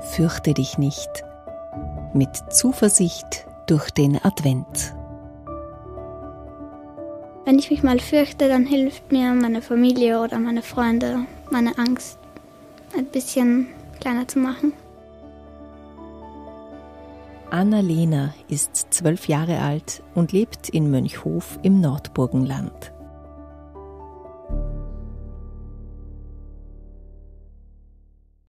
Fürchte dich nicht. Mit Zuversicht durch den Advent. Wenn ich mich mal fürchte, dann hilft mir meine Familie oder meine Freunde, meine Angst ein bisschen kleiner zu machen. Anna-Lena ist zwölf Jahre alt und lebt in Mönchhof im Nordburgenland.